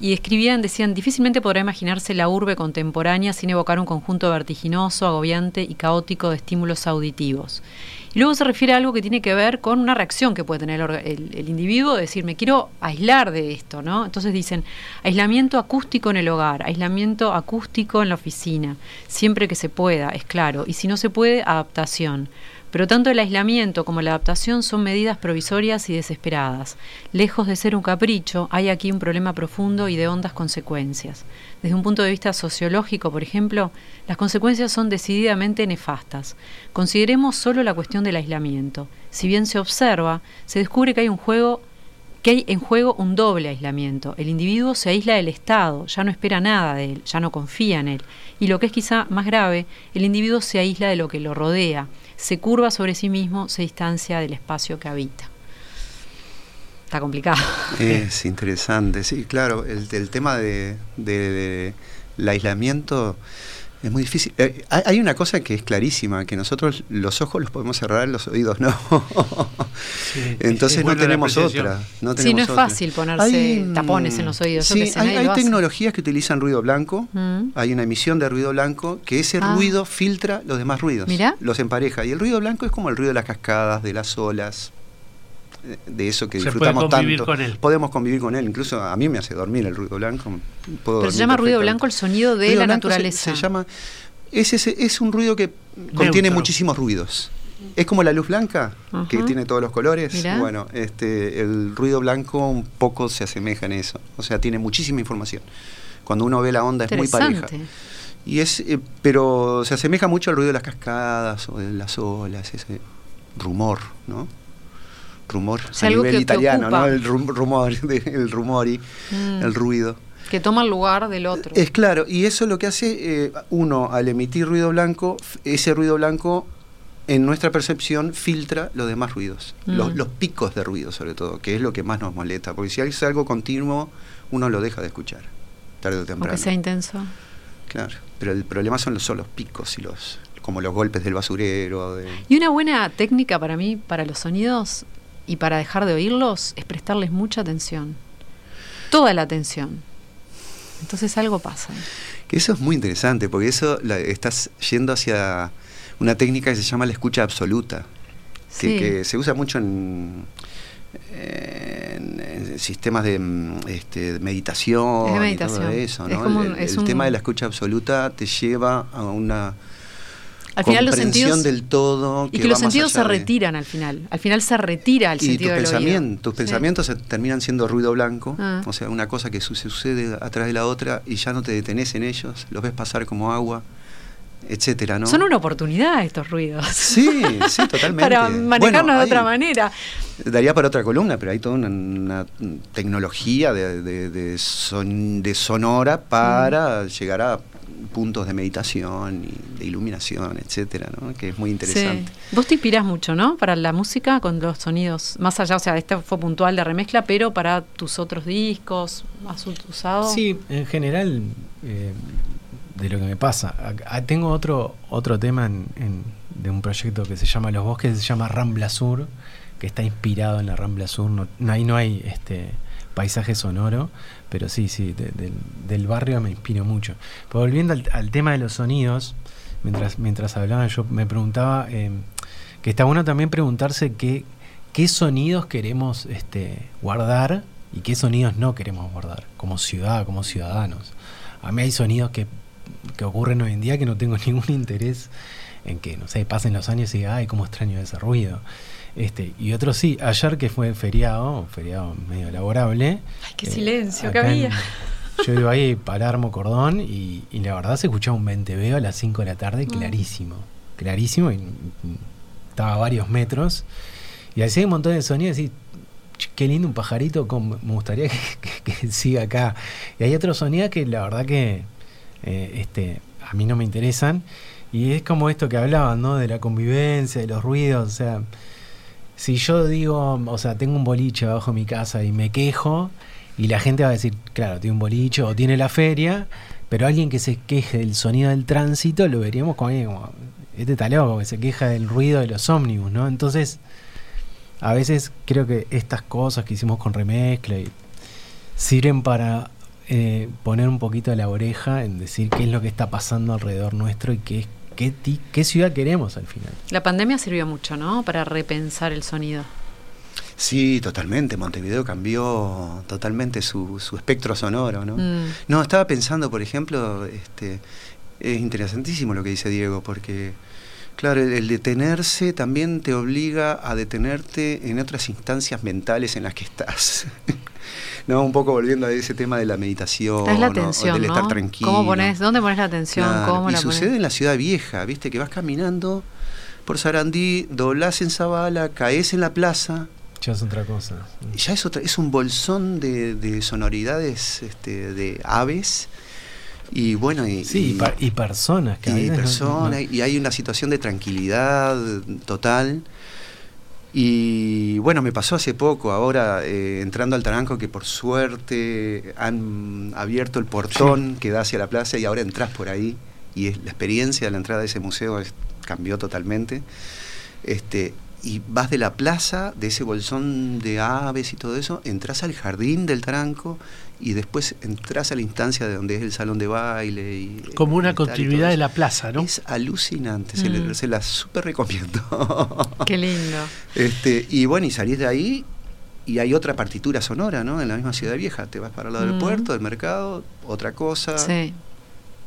Y escribían, decían, difícilmente podrá imaginarse la urbe contemporánea sin evocar un conjunto vertiginoso, agobiante y caótico de estímulos auditivos. Luego se refiere a algo que tiene que ver con una reacción que puede tener el- el individuo, de decir, me quiero aislar de esto, ¿no? Entonces dicen, aislamiento acústico en el hogar, aislamiento acústico en la oficina, siempre que se pueda, es claro, y si no se puede, adaptación. Pero tanto el aislamiento como la adaptación son medidas provisorias y desesperadas. Lejos de ser un capricho, hay aquí un problema profundo y de hondas consecuencias. Desde un punto de vista sociológico, por ejemplo, las consecuencias son decididamente nefastas. Consideremos solo la cuestión del aislamiento. Si bien se observa, se descubre que hay un juego que hay en juego un doble aislamiento. El individuo se aísla del Estado, ya no espera nada de él, ya no confía en él. Y lo que es quizá más grave, el individuo se aísla de lo que lo rodea, se curva sobre sí mismo, se distancia del espacio que habita. Está complicado. Es interesante, sí, claro. El, tema de, de- de aislamiento es muy difícil. Eh, hay, una cosa que es clarísima, que nosotros los ojos los podemos cerrar, los oídos no. Sí, Entonces es no tenemos otra. No Sí, no es otra. fácil ponerse tapones en los oídos, yo Sí, sé, hay, hay tecnologías que utilizan ruido blanco. Mm. Hay una emisión de ruido blanco que ese Ah. ruido filtra los demás ruidos. Mirá. Los empareja. Y el ruido blanco es como el ruido de las cascadas, de las olas, de eso que Se puede disfrutamos convivir tanto. con él. Podemos convivir con él. Incluso a mí me hace dormir el ruido blanco. Puedo Pero se llama ruido blanco el sonido de Ruido la se- naturaleza. Se, llama. Es, ese- es un ruido que contiene Neutro. muchísimos ruidos. Es como la luz blanca, que tiene todos los colores. Mirá. Bueno, este, el ruido blanco un poco se asemeja en eso. O sea, tiene muchísima información. Cuando uno ve la onda es muy pareja. Y es, eh, pero se asemeja mucho al ruido de las cascadas o de las olas, ese rumor, ¿no? Rumor Es a algo nivel italiano. ¿no? El rum- rumor, el rumori, Mm. el ruido. Que toma el lugar del otro. Es claro, y eso lo que hace eh, uno al emitir ruido blanco, ese ruido blanco en nuestra percepción filtra los demás ruidos, los, Mm. los picos de ruido sobre todo, que es lo que más nos molesta, porque si es algo continuo, uno lo deja de escuchar, tarde o temprano. Aunque sea intenso. Claro, pero el problema son los, son los picos y los como los golpes del basurero. de- Y una buena técnica para mí, para los sonidos y para dejar de oírlos, es prestarles mucha atención. Toda la atención. Entonces algo pasa. Que eso es muy interesante, porque eso la- estás yendo hacia una técnica que se llama la escucha absoluta, que, Sí. que se usa mucho en, en- en sistemas de, mm, este, meditación, Es de y todo meditación. eso. Es como el un- es el un- tema de la escucha absoluta te lleva a una Al final los sentidos del todo. y que los sentidos se de- retiran al final. Al final se retira el y tus, sentido del oído. pensamientos, tus pensamientos terminan siendo ruido blanco, Ah. o sea, una cosa que su- sucede atrás de la otra y ya no te detenés en ellos, los ves pasar como agua, etcétera, ¿no? Son una oportunidad estos ruidos. Sí, sí, totalmente. para manejarnos Bueno, de otra manera. Daría para otra columna, pero hay toda una, una tecnología de, de- de son- de sonora para Mm. llegar a puntos de meditación y de iluminación, etcétera, ¿no? Que es muy interesante. Sí. Vos te inspirás mucho, ¿no? Para la música con los sonidos, más allá, o sea, este fue puntual de remezcla, pero para tus otros discos, has usado. Sí, en general, eh, de lo que me pasa. A- a- tengo otro, otro tema en- en- de un proyecto que se llama Los Bosques, se llama Rambla Sur, que está inspirado en la Rambla Sur. No, ahí no hay este paisaje sonoro, pero sí, sí, de- del, barrio me inspiro mucho. Volviendo al, tema de los sonidos, mientras, mientras hablaban, yo me preguntaba eh, que está bueno también preguntarse qué, qué sonidos queremos este, guardar y qué sonidos no queremos guardar como ciudad, como ciudadanos. A mí hay sonidos que, que ocurren hoy en día que no tengo ningún interés en que, no sé, pasen los años y diga, ay, cómo extraño ese ruido. Este, y otros sí, ayer que fue feriado, feriado medio laborable. Ay, qué eh, silencio que había. en- yo iba ahí, Palermo, Cordón, y, y la verdad se escuchaba un venteveo a las 5 de la tarde, Mm. clarísimo. Clarísimo, y, y estaba a varios metros. Y hacía un montón de sonidos y "Ch, qué lindo un pajarito, me gustaría que, que- que siga acá. Y hay otros sonidos que la verdad que eh, este, a mí no me interesan. Y es como esto que hablaban, ¿no? De la convivencia, de los ruidos, o sea, si yo digo, o sea, tengo un boliche abajo de mi casa y me quejo, y la gente va a decir, claro, tiene un boliche o tiene la feria, pero alguien que se queje del sonido del tránsito lo veríamos como como, este está loco, que se queja del ruido de los ómnibus, ¿no? Entonces, a veces creo que estas cosas que hicimos con remezcla y sirven para eh, poner un poquito la oreja en decir qué es lo que está pasando alrededor nuestro y qué, qué, ti- qué ciudad queremos al final. La pandemia sirvió mucho, ¿no? Para repensar el sonido. Sí, totalmente. Montevideo cambió totalmente su, su espectro sonoro, ¿no? Mm. No, estaba pensando, por ejemplo, este, es interesantísimo lo que dice Diego, porque, claro, el, el detenerse también te obliga a detenerte en otras instancias mentales en las que estás. no, un poco volviendo a ese tema de la meditación, Es la del ¿no? estar tranquilo. ¿Cómo pones, ¿Dónde pones la atención? Claro, ¿Cómo y la sucede en la ciudad vieja, viste, que vas caminando por Sarandí, doblás en Zabala, caes en la plaza, Ya es otra cosa. y ya es, otra, es un bolsón de, de sonoridades este, de aves. Y bueno, y, Sí, y, y- y personas que y no- personas, no- y hay una situación de tranquilidad total. Y bueno, me pasó hace poco, ahora eh, entrando al Taranco, que por suerte han abierto el portón que da hacia la plaza y ahora entras por ahí. Y es, la experiencia de la entrada de ese museo es- cambió totalmente. Este, y vas de la plaza, de ese bolsón de aves y todo eso, entras al jardín del Taranco y después entras a la instancia de donde es el salón de baile. Y, Como una continuidad de la plaza, ¿no? Es alucinante, se, le- Mm. se la súper recomiendo. Qué lindo. este, y bueno, y salís de ahí y hay otra partitura sonora, ¿no? En la misma ciudad vieja. Te vas para el lado del Mm. puerto, del mercado, otra cosa. Sí.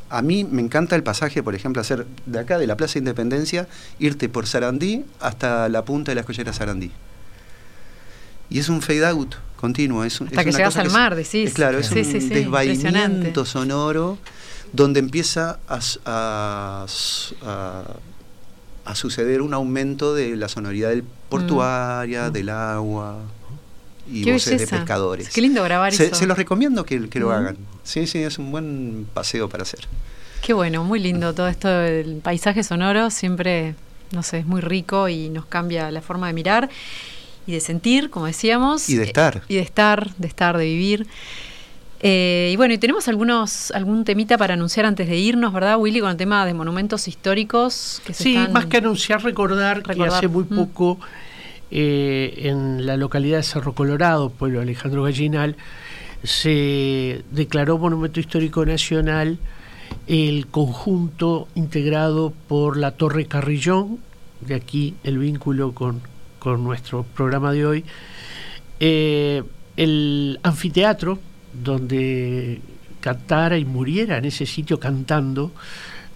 A mí me encanta el pasaje, por ejemplo, hacer de acá, de la Plaza Independencia, irte por Sarandí hasta la punta de la escollera Sarandí. Y es un fade out continuo. Es Hasta es que llegas al mar, decís. es claro, es Sí, un sí, sonoro donde empieza a, a s- a- a suceder un aumento de la sonoridad del portuaria, del agua y Mm. Qué voces de pescadores. Qué lindo grabar se, eso. se los recomiendo que, que lo Mm. hagan. Sí, sí, es un buen paseo para hacer. Qué bueno, muy lindo todo esto del paisaje sonoro, siempre no sé, es muy rico y nos cambia la forma de mirar y de sentir, como decíamos. Y de estar. y de estar, de estar, de vivir. Eh, y bueno, y tenemos algunos, algún temita para anunciar antes de irnos, ¿verdad, Willy? Con el tema de monumentos históricos que Sí, más que anunciar, recordar, que hace muy mm. poco eh, en la localidad de Cerro Colorado, pueblo Alejandro Gallinal, se declaró Monumento Histórico Nacional el conjunto integrado por la Torre Carrillón, de aquí el vínculo con, nuestro programa de hoy, eh, el anfiteatro, donde cantara y muriera en ese sitio cantando,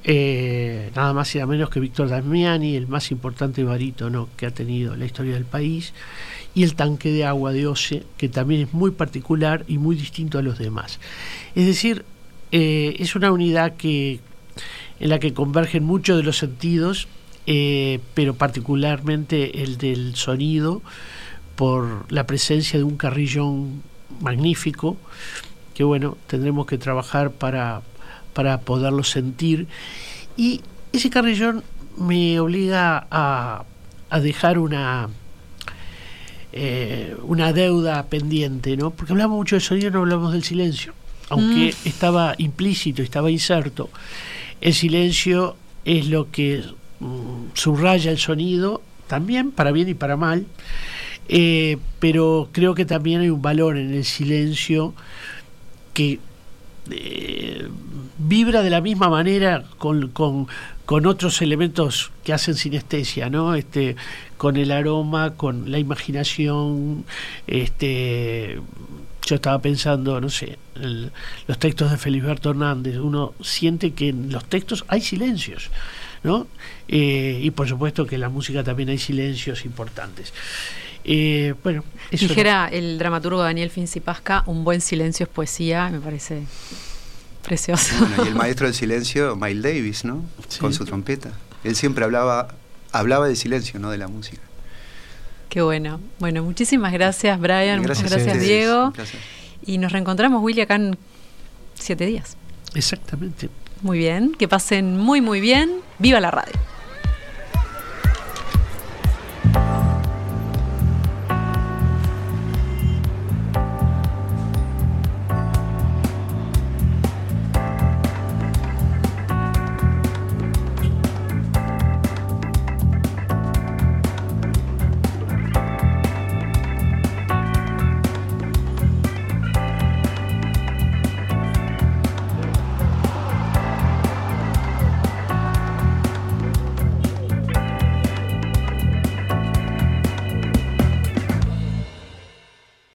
eh, nada más y nada menos que Víctor Damiani, el más importante barítono que ha tenido la historia del país, y el tanque de agua de Ose, que también es muy particular y muy distinto a los demás. Es decir, eh, es una unidad que, en la que convergen muchos de los sentidos, eh, pero particularmente el del sonido, por la presencia de un carrillón magnífico, que bueno, tendremos que trabajar para, para poderlo sentir. Y ese carrillón me obliga a, a dejar una, eh, una deuda pendiente, ¿no? Porque hablamos mucho de sonido, no hablamos del silencio. Aunque mm. estaba implícito, estaba inserto, el silencio es lo que mm, subraya el sonido, también para bien y para mal. Eh, pero creo que también hay un valor en el silencio que eh, vibra de la misma manera con, con, otros elementos que hacen sinestesia, ¿no? Este, con el aroma, con la imaginación, este yo estaba pensando, no sé, los textos de Feliberto Hernández, uno siente que en los textos hay silencios, ¿no? Eh, y por supuesto que en la música también hay silencios importantes. Eh, bueno, Dijera el dramaturgo Daniel Pasca, un buen silencio es poesía, me parece precioso. y el maestro del silencio, Miles Davis, ¿no? Con su trompeta. Él siempre hablaba, hablaba de silencio, no de la música. Qué bueno. Bueno, muchísimas gracias, Brian. muchas gracias, Diego. Y nos reencontramos, Willy, acá en siete días. Exactamente. Muy bien, que pasen muy muy bien. ¡Viva la radio!